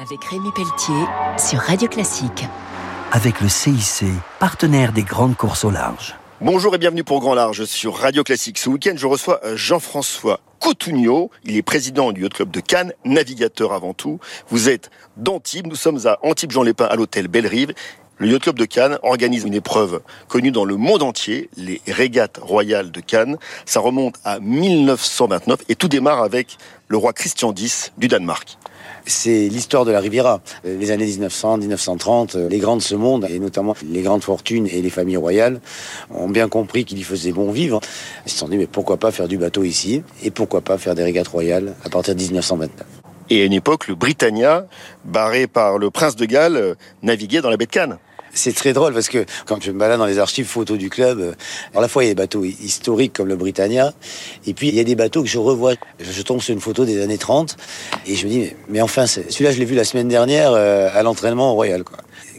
avec Rémi Pelletier sur Radio Classique. Avec le CIC, partenaire des grandes courses au large. Bonjour et bienvenue pour Grand Large sur Radio Classique. Ce week-end, je reçois euh, Jean-François Coutugno. Il est président du Yacht Club de Cannes, navigateur avant tout. Vous êtes d'Antibes. Nous sommes à Antibes-Jean-Lépin à l'hôtel Belle-Rive. Le Yacht Club de Cannes organise une épreuve connue dans le monde entier, les régates royales de Cannes. Ça remonte à 1929 et tout démarre avec le roi Christian X du Danemark c'est l'histoire de la Riviera. Euh, les années 1900, 1930, euh, les grands de ce monde, et notamment les grandes fortunes et les familles royales, ont bien compris qu'il y faisait bon vivre. Ils se sont dit, mais pourquoi pas faire du bateau ici Et pourquoi pas faire des régates royales à partir de 1929 Et à une époque, le Britannia, barré par le prince de Galles, euh, naviguait dans la baie de Cannes. C'est très drôle parce que quand je me balade dans les archives photos du club, euh, à la fois il y a des bateaux historiques comme le Britannia, et puis il y a des bateaux que je revois. Je tombe sur une photo des années 30 et je me dis, mais, enfin, celui-là je l'ai vu la semaine dernière euh, à l'entraînement Royal.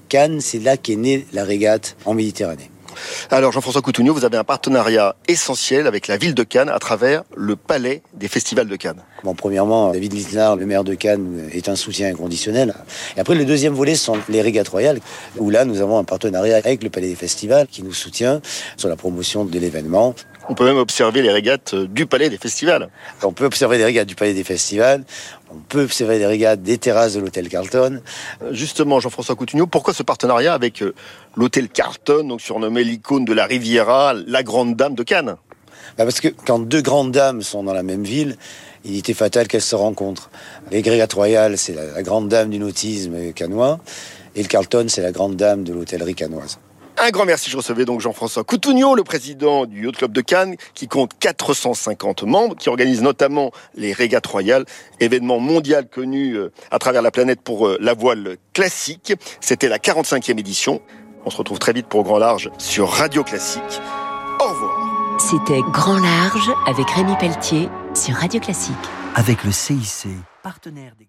Cannes, c'est là qu'est née la régate en Méditerranée. Alors Jean-François Coutugno, vous avez un partenariat essentiel avec la ville de Cannes à travers le palais des festivals de Cannes. Bon, premièrement, David Lisnard, le maire de Cannes, est un soutien inconditionnel. Et après, le deuxième volet sont les régates royales, où là, nous avons un partenariat avec le palais des festivals qui nous soutient sur la promotion de l'événement. On peut même observer les régates du Palais des Festivals. On peut observer les régates du Palais des Festivals. On peut observer les régates des terrasses de l'hôtel Carlton. Justement, Jean-François Coutugno, pourquoi ce partenariat avec euh, l'hôtel Carlton, donc surnommé l'icône de la Riviera, la grande dame de Cannes? Bah Parce que quand deux grandes dames sont dans la même ville, il était fatal qu'elles se rencontrent. Les régates royales, c'est la, grande dame du nautisme canois, et le Carlton, c'est la grande dame de l'hôtellerie canoise. Un grand merci. Je recevais donc Jean-François Coutugno, le président du Yacht Club de Cannes, qui compte 450 membres, qui organise notamment les régates royales, événement mondial connu euh, à travers la planète pour euh, la voile classique. C'était la 45e édition. On se retrouve très vite pour Grand Large sur Radio Classique. Au revoir. C'était Grand Large avec Rémi Pelletier sur Radio Classique. Avec le CIC, partenaire des